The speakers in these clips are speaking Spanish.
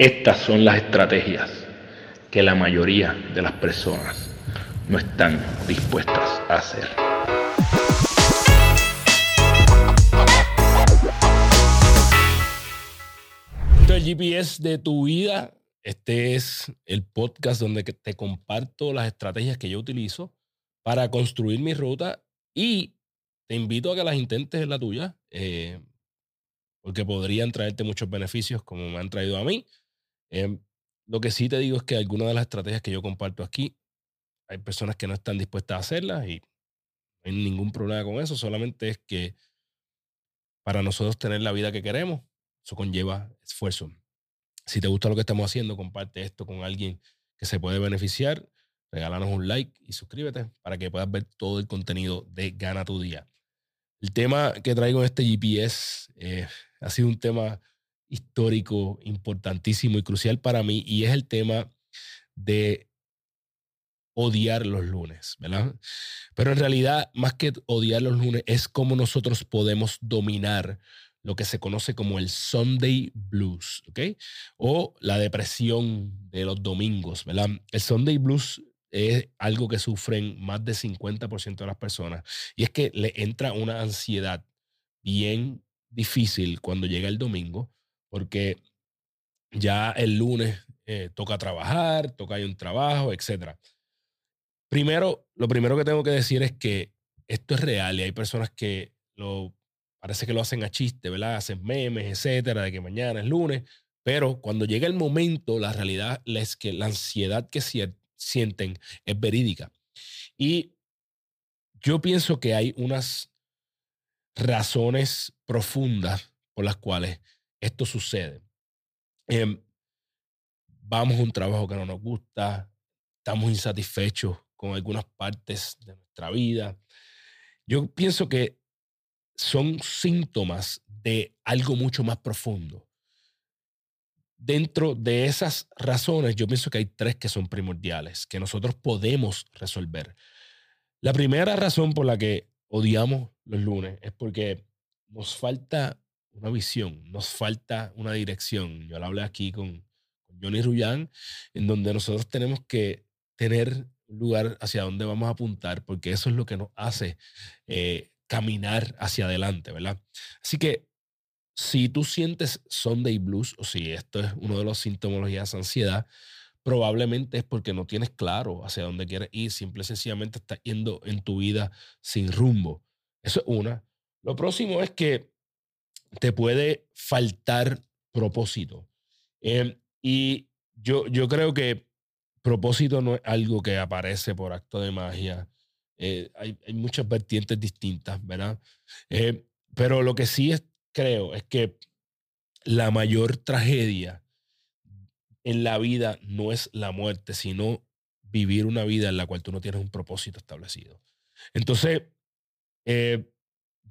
Estas son las estrategias que la mayoría de las personas no están dispuestas a hacer. El GPS de tu vida. Este es el podcast donde te comparto las estrategias que yo utilizo para construir mi ruta y te invito a que las intentes en la tuya, eh, porque podrían traerte muchos beneficios como me han traído a mí. Em, lo que sí te digo es que algunas de las estrategias que yo comparto aquí, hay personas que no están dispuestas a hacerlas y no hay ningún problema con eso, solamente es que para nosotros tener la vida que queremos, eso conlleva esfuerzo. Si te gusta lo que estamos haciendo, comparte esto con alguien que se puede beneficiar, regálanos un like y suscríbete para que puedas ver todo el contenido de Gana tu Día. El tema que traigo en este GPS eh, ha sido un tema histórico, importantísimo y crucial para mí, y es el tema de odiar los lunes, ¿verdad? Pero en realidad, más que odiar los lunes, es cómo nosotros podemos dominar lo que se conoce como el Sunday Blues, ¿ok? O la depresión de los domingos, ¿verdad? El Sunday Blues es algo que sufren más del 50% de las personas y es que le entra una ansiedad bien difícil cuando llega el domingo porque ya el lunes eh, toca trabajar, toca ir un trabajo, etc. Primero, lo primero que tengo que decir es que esto es real y hay personas que lo parece que lo hacen a chiste, ¿verdad? Hacen memes, etcétera, de que mañana es lunes, pero cuando llega el momento, la realidad es que la ansiedad que sienten es verídica. Y yo pienso que hay unas razones profundas por las cuales esto sucede. Em, vamos a un trabajo que no nos gusta, estamos insatisfechos con algunas partes de nuestra vida. Yo pienso que son síntomas de algo mucho más profundo. Dentro de esas razones, yo pienso que hay tres que son primordiales, que nosotros podemos resolver. La primera razón por la que odiamos los lunes es porque nos falta una visión, nos falta una dirección. Yo lo hablé aquí con, Johnny Rullán, en donde nosotros tenemos que tener un lugar hacia donde vamos a apuntar, porque eso es lo que nos hace eh, caminar hacia adelante, ¿verdad? Así que si tú sientes Sunday Blues, o si esto es uno de los sintomologías de ansiedad, probablemente es porque no tienes claro hacia dónde quieres ir, simple y sencillamente estás yendo en tu vida sin rumbo. Eso es una. Lo próximo es que te puede faltar propósito. Em, y yo, yo creo que propósito no es algo que aparece por acto de magia. Eh, hay, muchas vertientes distintas, ¿verdad? Eh, pero lo que sí es, creo es que la mayor tragedia en la vida no es la muerte, sino vivir una vida en la cual tú no tienes un propósito establecido. Entonces, eh,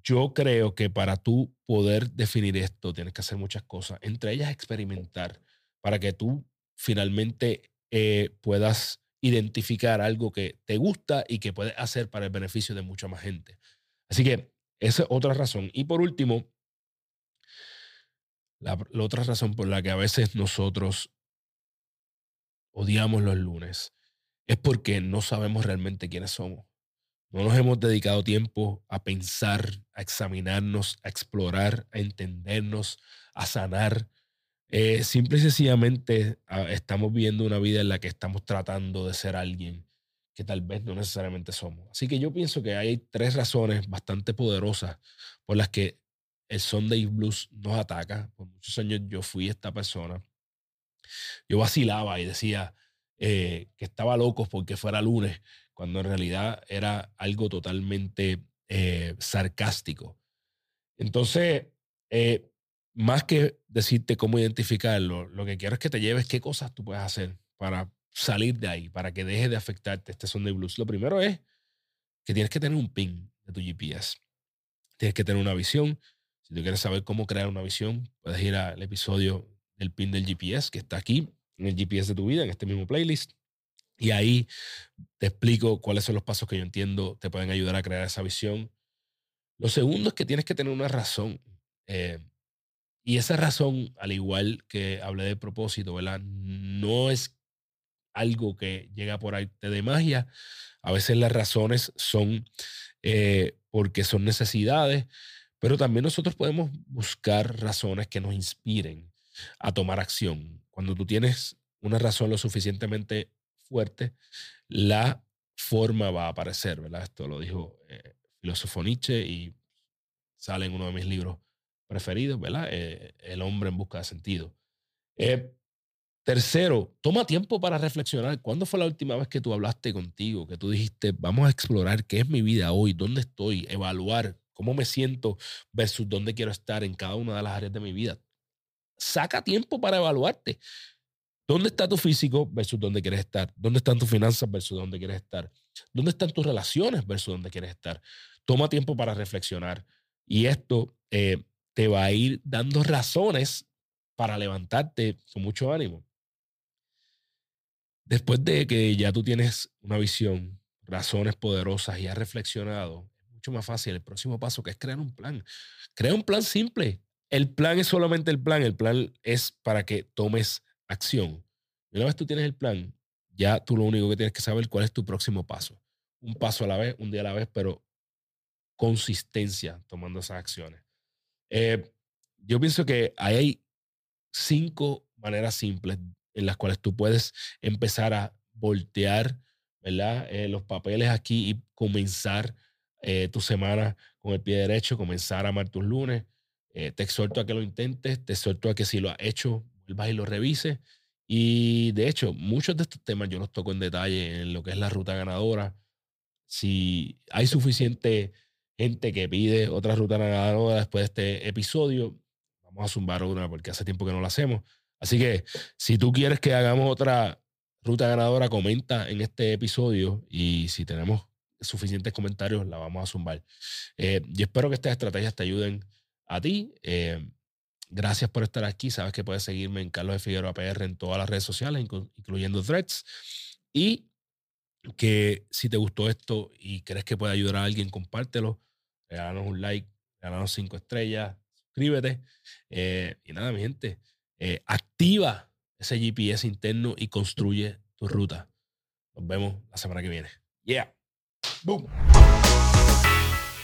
yo creo que para tú poder definir esto tienes que hacer muchas cosas, entre ellas experimentar, para que tú finalmente eh, puedas identificar algo que te gusta y que puedes hacer para el beneficio de mucha más gente. Así que esa es otra razón. Y por último, la, la otra razón por la que a veces nosotros odiamos los lunes es porque no sabemos realmente quiénes somos. No nos hemos dedicado tiempo a pensar, a examinarnos, a explorar, a entendernos, a sanar. Eh, simple y sencillamente ah, estamos viviendo una vida en la que estamos tratando de ser alguien que tal vez no necesariamente somos. Así que yo pienso que hay tres razones bastante poderosas por las que el Sunday Blues nos ataca. Por muchos años yo fui esta persona. Yo vacilaba y decía eh, que estaba loco porque fuera lunes cuando en realidad era algo totalmente eh, sarcástico. Entonces, eh, más que decirte cómo identificarlo, lo que quiero es que te lleves qué cosas tú puedes hacer para salir de ahí, para que deje de afectarte este Sunday Blues. Lo primero es que tienes que tener un pin de tu GPS. Tienes que tener una visión. Si tú quieres saber cómo crear una visión, puedes ir al episodio del pin del GPS que está aquí en el GPS de tu vida, en este mismo playlist. Y ahí te explico cuáles son los pasos que yo entiendo te pueden ayudar a crear esa visión. Lo segundo es que tienes que tener una razón. Eh, y esa razón, al igual que hablé de propósito, ¿verdad? No es algo que llega por arte de magia. A veces las razones son eh, porque son necesidades, pero también nosotros podemos buscar razones que nos inspiren a tomar acción. Cuando tú tienes una razón lo suficientemente fuerte, la forma va a aparecer, ¿verdad? Esto lo dijo eh, filósofo Nietzsche y sale en uno de mis libros preferidos, ¿verdad? Eh, el hombre en busca de sentido. Eh, tercero, toma tiempo para reflexionar. ¿Cuándo fue la última vez que tú hablaste contigo? Que tú dijiste, vamos a explorar qué es mi vida hoy, dónde estoy, evaluar cómo me siento versus dónde quiero estar en cada una de las áreas de mi vida. Saca tiempo para evaluarte. ¿Dónde está tu físico versus dónde quieres estar? ¿Dónde están tus finanzas versus dónde quieres estar? ¿Dónde están tus relaciones versus dónde quieres estar? Toma tiempo para reflexionar. Y esto eh, te va a ir dando razones para levantarte con mucho ánimo. Después de que ya tú tienes una visión, razones poderosas y has reflexionado, es mucho más fácil el próximo paso que es crear un plan. Crea un plan simple. El plan es solamente el plan. El plan es para que tomes acción. Una vez tú tienes el plan, ya tú lo único que tienes que saber cuál es tu próximo paso. Un paso a la vez, un día a la vez, pero consistencia tomando esas acciones. Eh, yo pienso que hay cinco maneras simples en las cuales tú puedes empezar a voltear ¿verdad? Eh, los papeles aquí y comenzar eh, tu semana con el pie derecho, comenzar a amar tus lunes. te exhorto a que lo intentes, te exhorto a que si lo has hecho, vuelvas y lo revises. Y de hecho, muchos de estos temas yo los toco en detalle en lo que es la ruta ganadora. Si hay suficiente gente que pide otra ruta ganadora después de este episodio, vamos a zumbar una porque hace tiempo que no lo hacemos. Así que si tú quieres que hagamos otra ruta ganadora, comenta en este episodio y si tenemos suficientes comentarios, la vamos a zumbar. Eh, yo espero que estas estrategias te ayuden a ti. Eh, gracias por estar aquí. Sabes que puedes seguirme en Carlos de Figueroa PR en todas las redes sociales, incluyendo Threads. Y que si te gustó esto y crees que puede ayudar a alguien, compártelo regálanos un like, regálanos cinco estrellas, suscríbete. Eh, y nada, mi gente, eh, activa ese GPS interno y construye tu ruta. Nos vemos la semana que viene. Yeah. Boom.